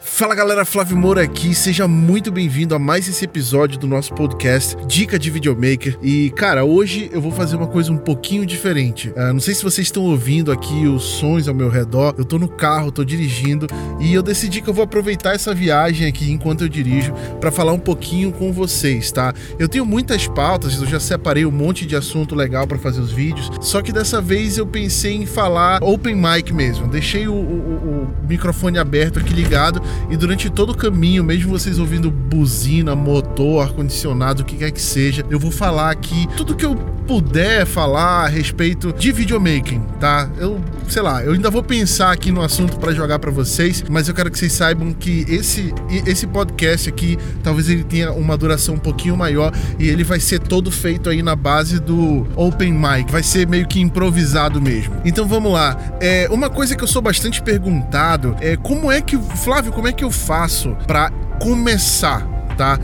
Fala galera, Flávio Moura aqui, seja muito bem-vindo a mais esse episódio do nosso podcast Dica de Videomaker. E cara, hoje eu vou fazer uma coisa um pouquinho diferente. Uh, não sei se vocês estão ouvindo aqui os sons ao meu redor, eu tô no carro, tô dirigindo e eu decidi que eu vou aproveitar essa viagem aqui enquanto eu dirijo para falar um pouquinho com vocês, tá? Eu tenho muitas pautas, eu já separei um monte de assunto legal para fazer os vídeos, só que dessa vez eu pensei em falar open mic mesmo. Deixei o, o, o microfone aberto aqui ligado e durante todo o caminho, mesmo vocês ouvindo buzina, motor, ar-condicionado, o que quer que seja, eu vou falar aqui tudo que eu puder falar a respeito de videomaking, tá? Eu, sei lá, eu ainda vou pensar aqui no assunto para jogar para vocês, mas eu quero que vocês saibam que esse esse podcast aqui, talvez ele tenha uma duração um pouquinho maior e ele vai ser todo feito aí na base do open mic, vai ser meio que improvisado mesmo. Então vamos lá. É, uma coisa que eu sou bastante perguntado é como é que Flávio, como é que eu faço para começar, tá?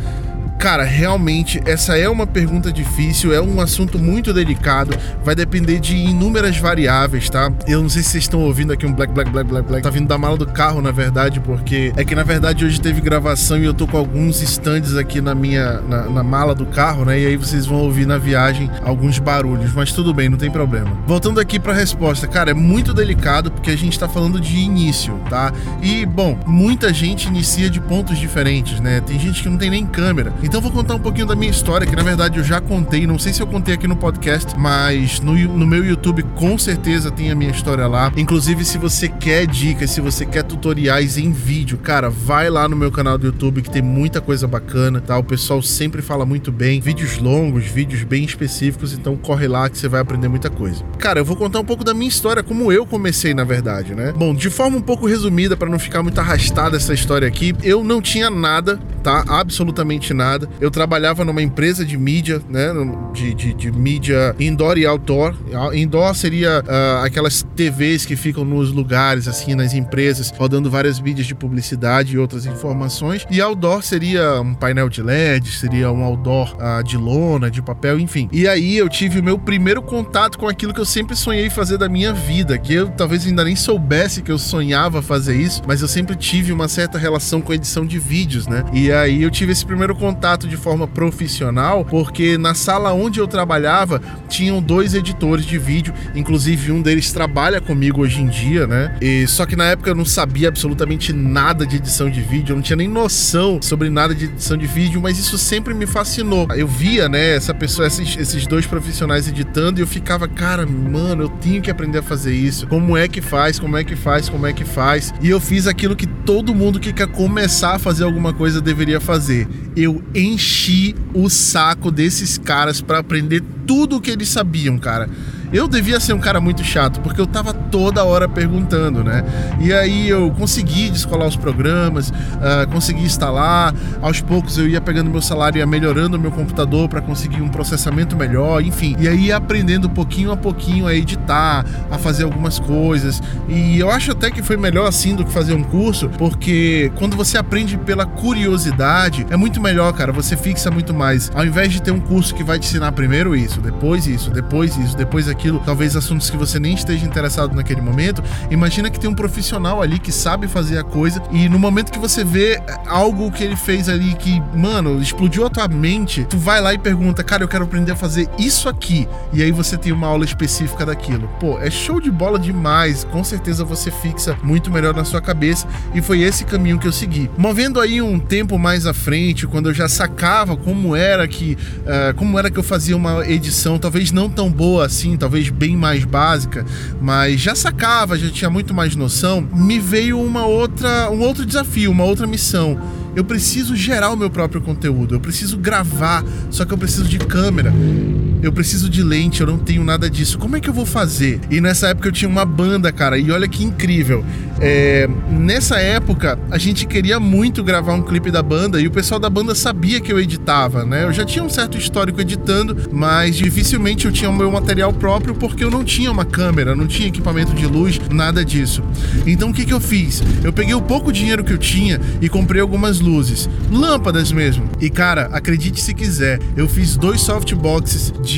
Cara, realmente essa é uma pergunta difícil, é um assunto muito delicado, vai depender de inúmeras variáveis, tá? Eu não sei se vocês estão ouvindo aqui um black, black, black, black, black. Tá vindo da mala do carro, na verdade, porque é que na verdade hoje teve gravação e eu tô com alguns stands aqui na minha na, na mala do carro, né? E aí vocês vão ouvir na viagem alguns barulhos, mas tudo bem, não tem problema. Voltando aqui para a resposta, cara, é muito delicado porque a gente tá falando de início, tá? E bom, muita gente inicia de pontos diferentes, né? Tem gente que não tem nem câmera. Então vou contar um pouquinho da minha história, que na verdade eu já contei, não sei se eu contei aqui no podcast, mas no, no meu YouTube com certeza tem a minha história lá. Inclusive, se você quer dicas, se você quer tutoriais em vídeo, cara, vai lá no meu canal do YouTube que tem muita coisa bacana, tá? O pessoal sempre fala muito bem, vídeos longos, vídeos bem específicos, então corre lá que você vai aprender muita coisa. Cara, eu vou contar um pouco da minha história, como eu comecei, na verdade, né? Bom, de forma um pouco resumida, para não ficar muito arrastada essa história aqui, eu não tinha nada, tá? Absolutamente nada Eu trabalhava numa empresa de mídia, né? De, de, de mídia indoor e outdoor. Indoor seria uh, aquelas TVs que ficam nos lugares, assim, nas empresas, rodando várias mídias de publicidade e outras informações. E outdoor seria um painel de LED, seria um outdoor uh, de lona, de papel, enfim. E aí eu tive o meu primeiro contato com aquilo que eu sempre sonhei fazer da minha vida, que eu talvez ainda nem soubesse que eu sonhava fazer isso, mas eu sempre tive uma certa relação com edição de vídeos, né? E aí eu tive esse primeiro contato contato de forma profissional, porque na sala onde eu trabalhava tinham dois editores de vídeo, inclusive um deles trabalha comigo hoje em dia, né? E só que na época eu não sabia absolutamente nada de edição de vídeo, eu não tinha nem noção sobre nada de edição de vídeo, mas isso sempre me fascinou. Eu via, né, essa pessoa, esses, esses dois profissionais editando e eu ficava, cara, mano, eu tenho que aprender a fazer isso. Como é que faz? Como é que faz? Como é que faz? E eu fiz aquilo que todo mundo que quer começar a fazer alguma coisa deveria fazer. Eu enchi o saco desses caras para aprender tudo o que eles sabiam, cara. Eu devia ser um cara muito chato, porque eu tava toda hora perguntando, né? E aí eu consegui descolar os programas, uh, consegui instalar. Aos poucos eu ia pegando meu salário e ia melhorando meu computador para conseguir um processamento melhor, enfim. E aí ia aprendendo pouquinho a pouquinho a editar, a fazer algumas coisas. E eu acho até que foi melhor assim do que fazer um curso, porque quando você aprende pela curiosidade, é muito melhor, cara. Você fixa muito mais. Ao invés de ter um curso que vai te ensinar primeiro isso, depois isso, depois isso, depois aquilo aquilo, talvez assuntos que você nem esteja interessado naquele momento. Imagina que tem um profissional ali que sabe fazer a coisa e no momento que você vê algo que ele fez ali que, mano, explodiu a tua mente, tu vai lá e pergunta, cara, eu quero aprender a fazer isso aqui. E aí você tem uma aula específica daquilo. Pô, é show de bola demais. Com certeza você fixa muito melhor na sua cabeça e foi esse caminho que eu segui. Movendo aí um tempo mais à frente, quando eu já sacava como era que, uh, como era que eu fazia uma edição, talvez não tão boa assim, talvez talvez bem mais básica, mas já sacava, já tinha muito mais noção, me veio uma outra, um outro desafio, uma outra missão. Eu preciso gerar o meu próprio conteúdo, eu preciso gravar, só que eu preciso de câmera eu preciso de lente, eu não tenho nada disso. Como é que eu vou fazer? E nessa época eu tinha uma banda, cara, e olha que incrível. É, nessa época, a gente queria muito gravar um clipe da banda e o pessoal da banda sabia que eu editava, né? Eu já tinha um certo histórico editando, mas dificilmente eu tinha o meu material próprio porque eu não tinha uma câmera, não tinha equipamento de luz, nada disso. Então o que, que eu fiz? Eu peguei o pouco dinheiro que eu tinha e comprei algumas luzes, lâmpadas mesmo. E cara, acredite se quiser, eu fiz dois softboxes de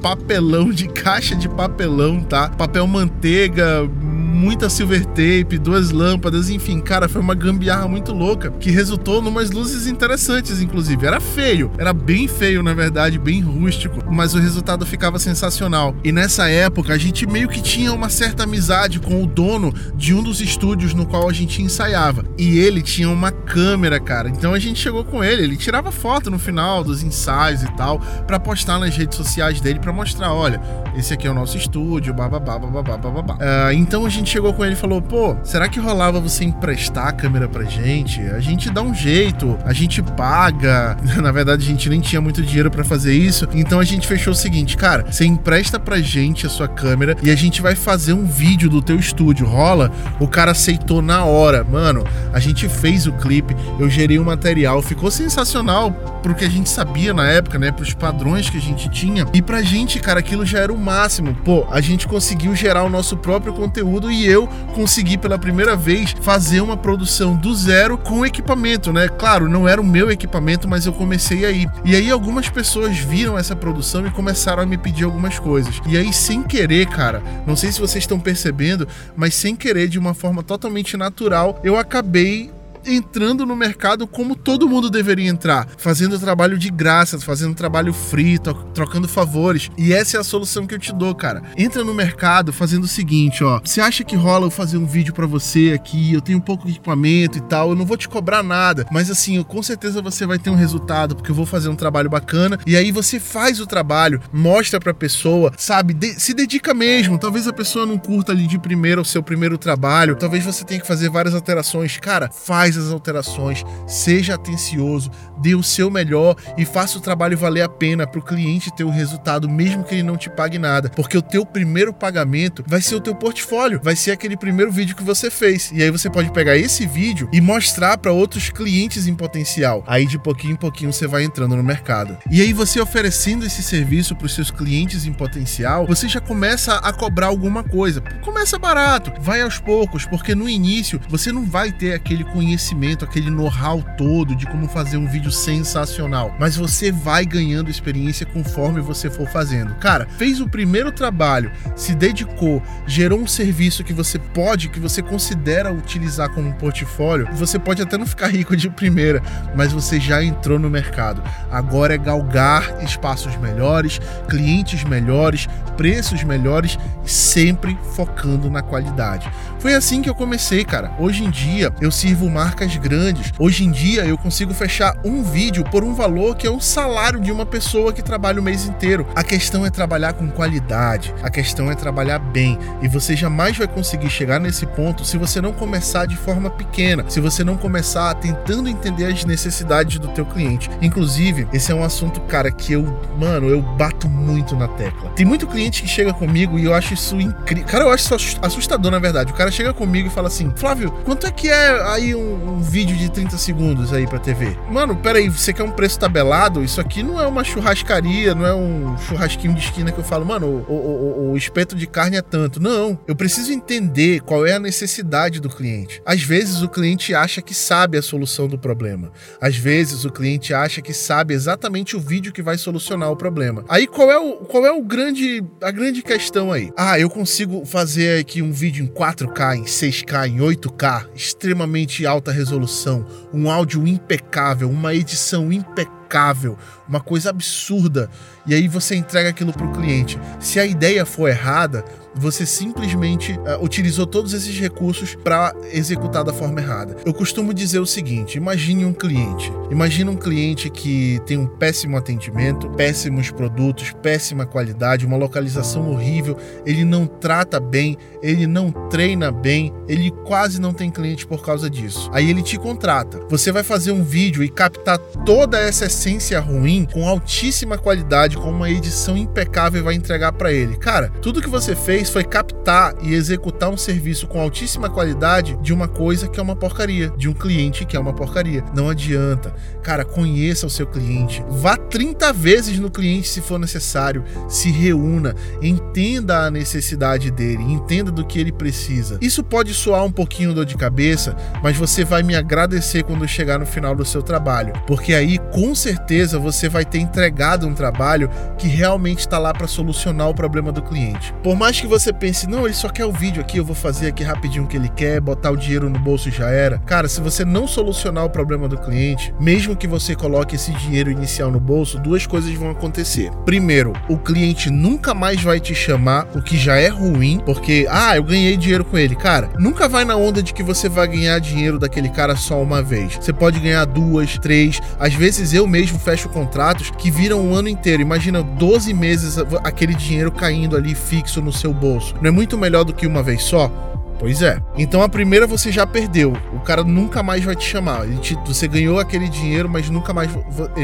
papelão, de caixa de papelão, tá? Papel manteiga, muita silver tape, duas lâmpadas, enfim, cara, foi uma gambiarra muito louca que resultou numas luzes interessantes, inclusive. Era feio, era bem feio, na verdade, bem rústico, mas o resultado ficava sensacional. E nessa época, a gente meio que tinha uma certa amizade com o dono de um dos estúdios no qual a gente ensaiava. E ele tinha uma câmera, cara. Então a gente chegou com ele, ele tirava foto no final dos ensaios e tal, para postar nas redes sociais dele para mostrar, olha, esse aqui é o nosso estúdio, bababá, bababá, bababá. Uh, então a gente chegou com ele e falou, pô, será que rolava você emprestar a câmera pra gente? A gente dá um jeito, a gente paga. Na verdade, a gente nem tinha muito dinheiro para fazer isso, então a gente fechou o seguinte, cara, você empresta pra gente a sua câmera e a gente vai fazer um vídeo do teu estúdio. Rola? O cara aceitou na hora. Mano, a gente fez o clipe, eu gerei o material, ficou sensacional pro que a gente sabia na época, né? Pros padrões que a gente tinha. E pra gente, cara, aquilo já era o máximo. Pô, a gente conseguiu gerar o nosso próprio conteúdo e eu consegui pela primeira vez fazer uma produção do zero com equipamento, né? Claro, não era o meu equipamento, mas eu comecei aí. E aí algumas pessoas viram essa produção e começaram a me pedir algumas coisas. E aí, sem querer, cara, não sei se vocês estão percebendo, mas sem querer, de uma forma totalmente natural, eu acabei entrando no mercado como todo mundo deveria entrar, fazendo trabalho de graça, fazendo trabalho free, trocando favores. E essa é a solução que eu te dou, cara. Entra no mercado fazendo o seguinte, ó. Você acha que rola eu fazer um vídeo para você aqui? Eu tenho pouco equipamento e tal, eu não vou te cobrar nada, mas assim, com certeza você vai ter um resultado porque eu vou fazer um trabalho bacana. E aí você faz o trabalho, mostra pra pessoa, sabe? De se dedica mesmo. Talvez a pessoa não curta ali de primeiro o seu primeiro trabalho, talvez você tenha que fazer várias alterações. Cara, faz faz as alterações, seja atencioso, dê o seu melhor e faça o trabalho valer a pena para o cliente ter o resultado, mesmo que ele não te pague nada. Porque o teu primeiro pagamento vai ser o teu portfólio, vai ser aquele primeiro vídeo que você fez. E aí você pode pegar esse vídeo e mostrar para outros clientes em potencial. Aí de pouquinho em pouquinho você vai entrando no mercado. E aí você oferecendo esse serviço para os seus clientes em potencial, você já começa a cobrar alguma coisa. Começa barato, vai aos poucos, porque no início você não vai ter aquele conhecimento conhecimento, aquele know-how todo de como fazer um vídeo sensacional. Mas você vai ganhando experiência conforme você for fazendo. Cara, fez o primeiro trabalho, se dedicou, gerou um serviço que você pode, que você considera utilizar como portfólio, você pode até não ficar rico de primeira, mas você já entrou no mercado. Agora é galgar espaços melhores, clientes melhores, preços melhores, sempre focando na qualidade. Foi assim que eu comecei, cara. Hoje em dia eu sirvo marcas marcas grandes. Hoje em dia eu consigo fechar um vídeo por um valor que é o salário de uma pessoa que trabalha o mês inteiro. A questão é trabalhar com qualidade, a questão é trabalhar bem e você jamais vai conseguir chegar nesse ponto se você não começar de forma pequena, se você não começar tentando entender as necessidades do teu cliente. Inclusive, esse é um assunto, cara, que eu, mano, eu bato muito na tecla. Tem muito cliente que chega comigo e eu acho isso incrível. Cara, eu acho isso assustador, na verdade. O cara chega comigo e fala assim: Flávio, quanto é que é aí um, um vídeo de 30 segundos aí pra TV. Mano, peraí, você quer um preço tabelado? Isso aqui não é uma churrascaria, não é um churrasquinho de esquina que eu falo, mano, o, o, o, o espeto de carne é tanto. Não, eu preciso entender qual é a necessidade do cliente. Às vezes o cliente acha que sabe a solução do problema. Às vezes o cliente acha que sabe exatamente o vídeo que vai solucionar o problema. Aí qual é o, qual é o grande, a grande questão aí? Ah, eu consigo fazer aqui um vídeo em 4K, em 6K, em 8K, extremamente alta alta resolução, um áudio impecável, uma edição impecável, uma coisa absurda. E aí você entrega aquilo para o cliente. Se a ideia for errada, você simplesmente uh, utilizou todos esses recursos para executar da forma errada. Eu costumo dizer o seguinte: imagine um cliente. Imagine um cliente que tem um péssimo atendimento, péssimos produtos, péssima qualidade, uma localização horrível, ele não trata bem, ele não treina bem, ele quase não tem cliente por causa disso. Aí ele te contrata. Você vai fazer um vídeo e captar toda essa essência ruim com altíssima qualidade, com uma edição impecável e vai entregar para ele. Cara, tudo que você fez fez foi captar e executar um serviço com altíssima qualidade de uma coisa que é uma porcaria, de um cliente que é uma porcaria. Não adianta. Cara, conheça o seu cliente. Vá 30 vezes no cliente se for necessário. Se reúna, entenda a necessidade dele, entenda do que ele precisa. Isso pode soar um pouquinho dor de cabeça, mas você vai me agradecer quando chegar no final do seu trabalho, porque aí com certeza você vai ter entregado um trabalho que realmente está lá para solucionar o problema do cliente. Por mais que você pense, não, ele só quer o vídeo aqui, eu vou fazer aqui rapidinho o que ele quer, botar o dinheiro no bolso e já era. Cara, se você não solucionar o problema do cliente, mesmo que você coloque esse dinheiro inicial no bolso, duas coisas vão acontecer. Primeiro, o cliente nunca mais vai te chamar, o que já é ruim, porque, ah, eu ganhei dinheiro com ele. Cara, nunca vai na onda de que você vai ganhar dinheiro daquele cara só uma vez. Você pode ganhar duas, três, às vezes eu mesmo fecho contratos que viram um ano inteiro. Imagina 12 meses aquele dinheiro caindo ali fixo no seu bolso. Não é muito melhor do que uma vez só? Pois é. Então a primeira você já perdeu. O cara nunca mais vai te chamar. Te, você ganhou aquele dinheiro, mas nunca mais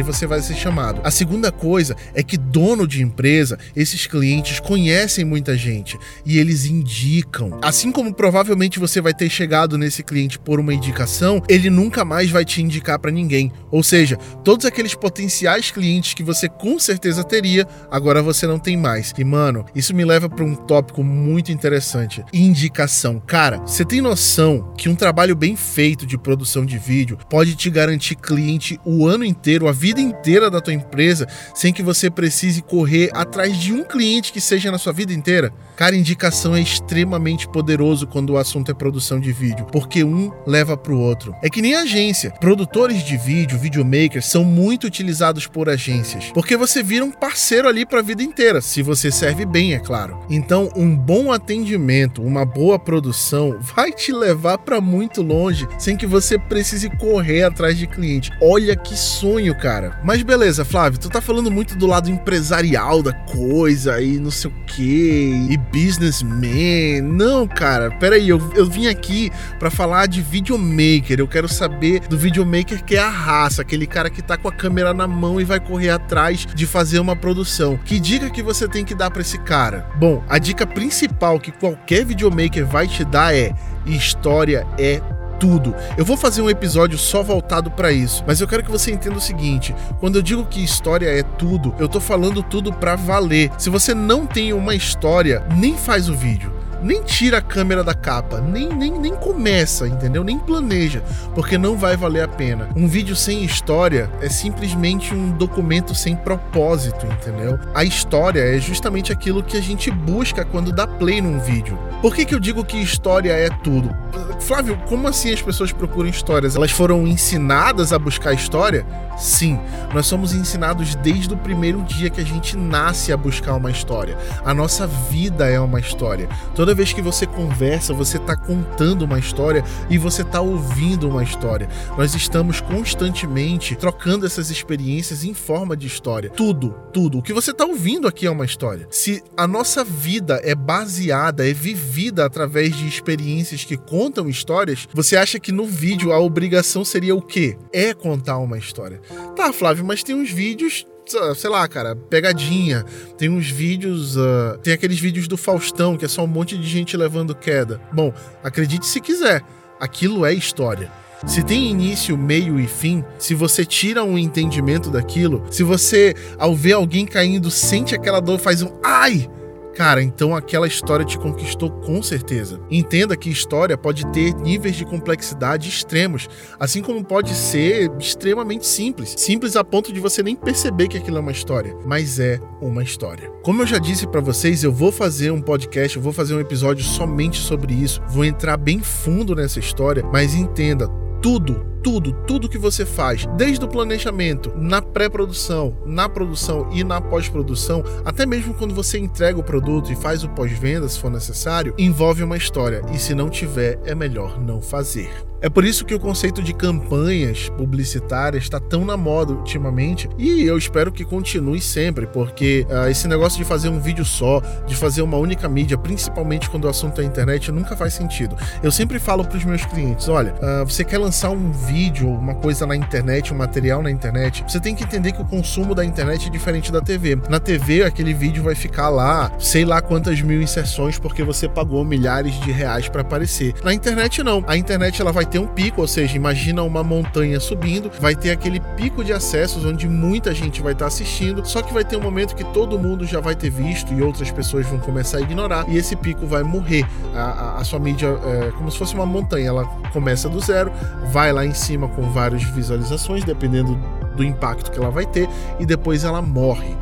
você vai ser chamado. A segunda coisa é que dono de empresa, esses clientes conhecem muita gente e eles indicam. Assim como provavelmente você vai ter chegado nesse cliente por uma indicação, ele nunca mais vai te indicar para ninguém. Ou seja, todos aqueles potenciais clientes que você com certeza teria, agora você não tem mais. E mano, isso me leva para um tópico muito interessante: indicação. Cara, você tem noção que um trabalho bem feito de produção de vídeo pode te garantir cliente o ano inteiro, a vida inteira da tua empresa, sem que você precise correr atrás de um cliente que seja na sua vida inteira? Cara, indicação é extremamente poderoso quando o assunto é produção de vídeo, porque um leva pro outro. É que nem agência. Produtores de vídeo, videomakers, são muito utilizados por agências, porque você vira um parceiro ali para a vida inteira, se você serve bem, é claro. Então, um bom atendimento, uma boa produção produção vai te levar para muito longe sem que você precise correr atrás de cliente. Olha que sonho, cara. Mas beleza, Flávio, tu tá falando muito do lado empresarial da coisa e não sei o que, e businessman. Não, cara, peraí, eu, eu vim aqui para falar de videomaker. Eu quero saber do videomaker que é a raça, aquele cara que tá com a câmera na mão e vai correr atrás de fazer uma produção. Que dica que você tem que dar para esse cara? Bom, a dica principal que qualquer videomaker vai te dar é: história é tudo. Eu vou fazer um episódio só voltado para isso, mas eu quero que você entenda o seguinte: quando eu digo que história é tudo, eu tô falando tudo para valer. Se você não tem uma história, nem faz o vídeo nem tira a câmera da capa, nem, nem, nem começa, entendeu? Nem planeja, porque não vai valer a pena. Um vídeo sem história é simplesmente um documento sem propósito, entendeu? A história é justamente aquilo que a gente busca quando dá play num vídeo. Por que, que eu digo que história é tudo? Flávio, como assim as pessoas procuram histórias? Elas foram ensinadas a buscar história? Sim, nós somos ensinados desde o primeiro dia que a gente nasce a buscar uma história. A nossa vida é uma história. Toda vez que você conversa, você está contando uma história e você está ouvindo uma história. Nós estamos constantemente trocando essas experiências em forma de história. Tudo, tudo. O que você está ouvindo aqui é uma história. Se a nossa vida é baseada, é vivida através de experiências que contam histórias, você acha que no vídeo a obrigação seria o quê? É contar uma história. Tá, Flávio, mas tem uns vídeos sei lá, cara, pegadinha. Tem uns vídeos. Uh, tem aqueles vídeos do Faustão, que é só um monte de gente levando queda. Bom, acredite se quiser, aquilo é história. Se tem início, meio e fim, se você tira um entendimento daquilo, se você, ao ver alguém caindo, sente aquela dor, faz um ai, Cara, então aquela história te conquistou com certeza. Entenda que história pode ter níveis de complexidade extremos, assim como pode ser extremamente simples. Simples a ponto de você nem perceber que aquilo é uma história, mas é uma história. Como eu já disse para vocês, eu vou fazer um podcast, eu vou fazer um episódio somente sobre isso. Vou entrar bem fundo nessa história, mas entenda, tudo tudo, tudo que você faz, desde o planejamento, na pré-produção, na produção e na pós-produção, até mesmo quando você entrega o produto e faz o pós-venda, se for necessário, envolve uma história. E se não tiver, é melhor não fazer. É por isso que o conceito de campanhas publicitárias está tão na moda ultimamente e eu espero que continue sempre, porque uh, esse negócio de fazer um vídeo só, de fazer uma única mídia, principalmente quando o assunto é internet, nunca faz sentido. Eu sempre falo para os meus clientes: olha, uh, você quer lançar um vídeo, uma coisa na internet, um material na internet, você tem que entender que o consumo da internet é diferente da TV. Na TV, aquele vídeo vai ficar lá, sei lá quantas mil inserções, porque você pagou milhares de reais para aparecer. Na internet, não. A internet ela vai ter um pico, ou seja, imagina uma montanha subindo, vai ter aquele pico de acessos onde muita gente vai estar tá assistindo, só que vai ter um momento que todo mundo já vai ter visto e outras pessoas vão começar a ignorar e esse pico vai morrer. A, a, a sua mídia é como se fosse uma montanha, ela começa do zero, vai lá em cima com várias visualizações, dependendo do impacto que ela vai ter, e depois ela morre.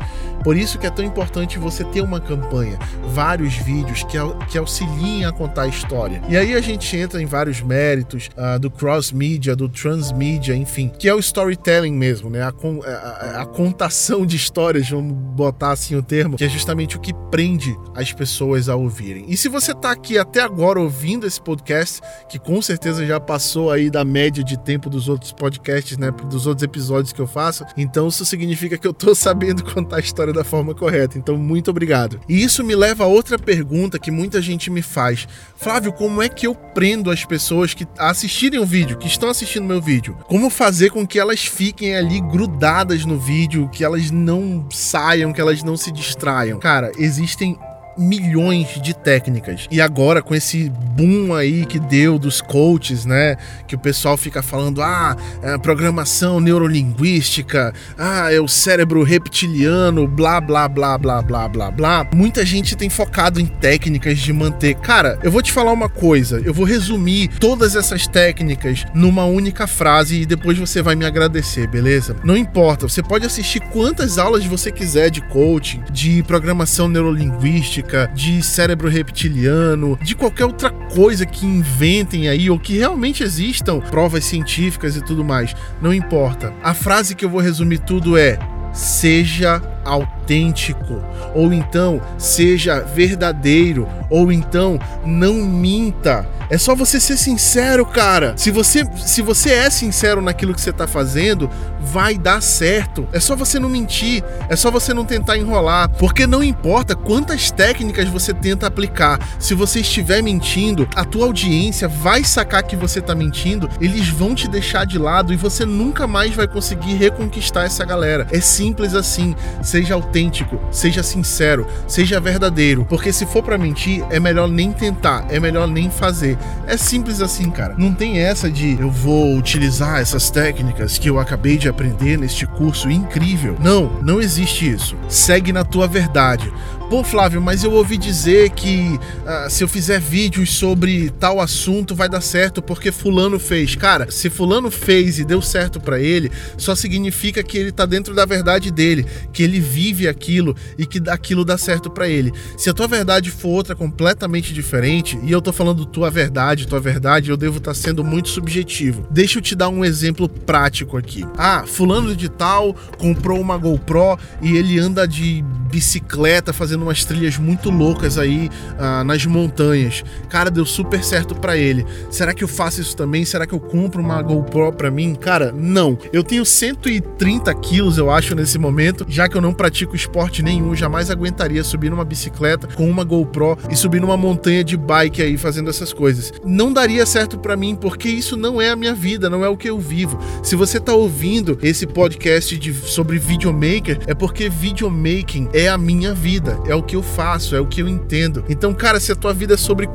Por isso que é tão importante você ter uma campanha, vários vídeos que, que auxiliem a contar a história. E aí a gente entra em vários méritos uh, do cross-media, do transmedia, enfim, que é o storytelling mesmo, né? A, a, a contação de histórias, vamos botar assim o termo, que é justamente o que prende as pessoas a ouvirem. E se você tá aqui até agora ouvindo esse podcast, que com certeza já passou aí da média de tempo dos outros podcasts, né? Dos outros episódios que eu faço, então isso significa que eu tô sabendo contar a história da forma correta. Então, muito obrigado. E isso me leva a outra pergunta que muita gente me faz. Flávio, como é que eu prendo as pessoas que assistirem o vídeo, que estão assistindo meu vídeo? Como fazer com que elas fiquem ali grudadas no vídeo, que elas não saiam, que elas não se distraiam? Cara, existem milhões de técnicas. E agora, com esse boom aí que deu dos coaches, né? Que o pessoal fica falando: ah, é programação neurolinguística, ah, é o cérebro reptiliano, blá, blá, blá, blá, blá, blá, blá. Muita gente tem focado em técnicas de manter. Cara, eu vou te falar uma coisa, eu vou resumir todas essas técnicas numa única frase e depois você vai me agradecer, beleza? Não importa, você pode assistir quantas aulas você quiser de coaching, de programação neurolinguística de cérebro reptiliano, de qualquer outra coisa que inventem aí ou que realmente existam provas científicas e tudo mais. Não importa. A frase que eu vou resumir tudo é: seja autêntico, ou então seja verdadeiro, ou então não minta. É só você ser sincero, cara. Se você se você é sincero naquilo que você tá fazendo, vai dar certo. É só você não mentir, é só você não tentar enrolar, porque não importa quantas técnicas você tenta aplicar, se você estiver mentindo, a tua audiência vai sacar que você tá mentindo, eles vão te deixar de lado e você nunca mais vai conseguir reconquistar essa galera. É simples assim seja autêntico, seja sincero, seja verdadeiro, porque se for para mentir, é melhor nem tentar, é melhor nem fazer. É simples assim, cara. Não tem essa de eu vou utilizar essas técnicas que eu acabei de aprender neste curso incrível. Não, não existe isso. Segue na tua verdade. Pô, Flávio, mas eu ouvi dizer que ah, se eu fizer vídeos sobre tal assunto vai dar certo porque Fulano fez. Cara, se Fulano fez e deu certo para ele, só significa que ele tá dentro da verdade dele, que ele vive aquilo e que aquilo dá certo para ele. Se a tua verdade for outra completamente diferente, e eu tô falando tua verdade, tua verdade, eu devo estar tá sendo muito subjetivo. Deixa eu te dar um exemplo prático aqui. Ah, Fulano de tal comprou uma GoPro e ele anda de bicicleta fazendo fazendo umas trilhas muito loucas aí uh, nas montanhas. Cara, deu super certo para ele. Será que eu faço isso também? Será que eu compro uma GoPro para mim? Cara, não. Eu tenho 130 quilos, eu acho, nesse momento, já que eu não pratico esporte nenhum, jamais aguentaria subir numa bicicleta com uma GoPro e subir numa montanha de bike aí fazendo essas coisas. Não daria certo para mim porque isso não é a minha vida, não é o que eu vivo. Se você tá ouvindo esse podcast de, sobre videomaker, é porque videomaking é a minha vida é o que eu faço, é o que eu entendo. Então, cara, se a tua vida é sobre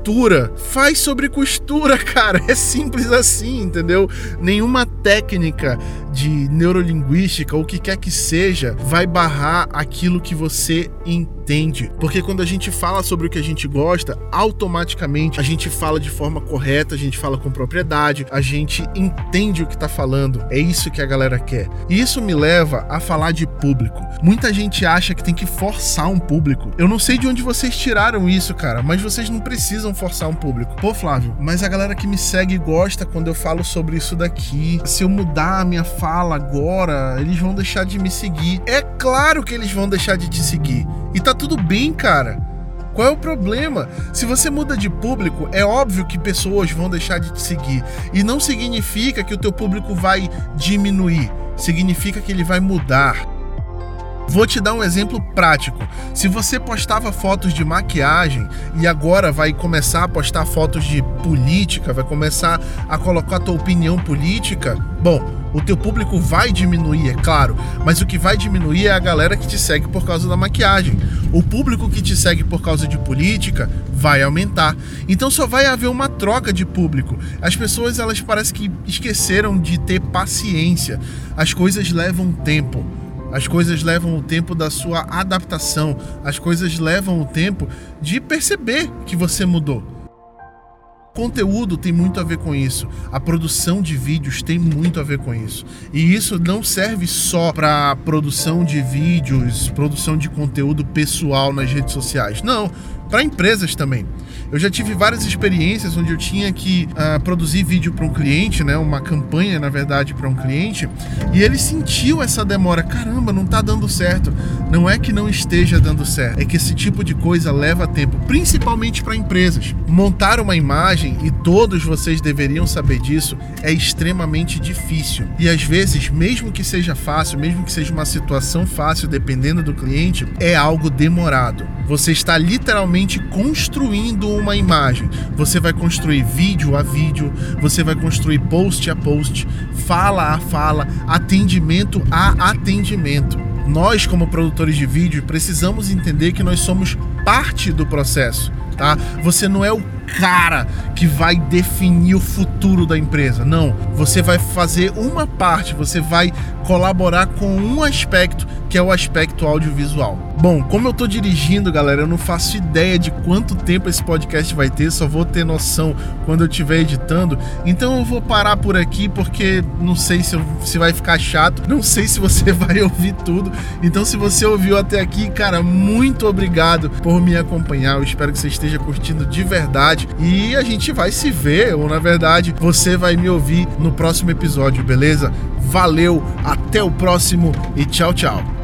costura, faz sobre costura, cara. É simples assim, entendeu? Nenhuma técnica de neurolinguística ou o que quer que seja vai barrar aquilo que você entende. Porque quando a gente fala sobre o que a gente gosta, automaticamente a gente fala de forma correta, a gente fala com propriedade, a gente entende o que tá falando. É isso que a galera quer. E isso me leva a falar de público. Muita gente acha que tem que forçar um público. Eu não sei de onde vocês tiraram isso, cara, mas vocês não precisam forçar um público. Pô, Flávio, mas a galera que me segue gosta quando eu falo sobre isso daqui. Se eu mudar a minha fala agora, eles vão deixar de me seguir. É claro que eles vão deixar de te seguir. E tá tudo bem, cara. Qual é o problema? Se você muda de público, é óbvio que pessoas vão deixar de te seguir. E não significa que o teu público vai diminuir. Significa que ele vai mudar. Vou te dar um exemplo prático. Se você postava fotos de maquiagem e agora vai começar a postar fotos de política, vai começar a colocar a tua opinião política, bom, o teu público vai diminuir, é claro, mas o que vai diminuir é a galera que te segue por causa da maquiagem. O público que te segue por causa de política vai aumentar. Então só vai haver uma troca de público. As pessoas elas parecem que esqueceram de ter paciência. As coisas levam tempo. As coisas levam o tempo da sua adaptação, as coisas levam o tempo de perceber que você mudou. Conteúdo tem muito a ver com isso. A produção de vídeos tem muito a ver com isso. E isso não serve só para produção de vídeos, produção de conteúdo pessoal nas redes sociais. Não, para empresas também. Eu já tive várias experiências onde eu tinha que uh, produzir vídeo para um cliente, né, uma campanha na verdade para um cliente, e ele sentiu essa demora. Caramba, não está dando certo. Não é que não esteja dando certo, é que esse tipo de coisa leva tempo, principalmente para empresas. Montar uma imagem e todos vocês deveriam saber disso é extremamente difícil. E às vezes, mesmo que seja fácil, mesmo que seja uma situação fácil, dependendo do cliente, é algo demorado. Você está literalmente construindo uma imagem. Você vai construir vídeo a vídeo, você vai construir post a post, fala a fala, atendimento a atendimento. Nós, como produtores de vídeo, precisamos entender que nós somos parte do processo, tá? Você não é o cara que vai definir o futuro da empresa. Não, você vai fazer uma parte, você vai colaborar com um aspecto que é o aspecto audiovisual. Bom, como eu tô dirigindo, galera, eu não faço ideia de quanto tempo esse podcast vai ter, só vou ter noção quando eu estiver editando. Então eu vou parar por aqui porque não sei se, eu, se vai ficar chato, não sei se você vai ouvir tudo. Então, se você ouviu até aqui, cara, muito obrigado por me acompanhar. Eu espero que você esteja curtindo de verdade e a gente vai se ver, ou na verdade, você vai me ouvir no próximo episódio, beleza? Valeu, até o próximo e tchau, tchau.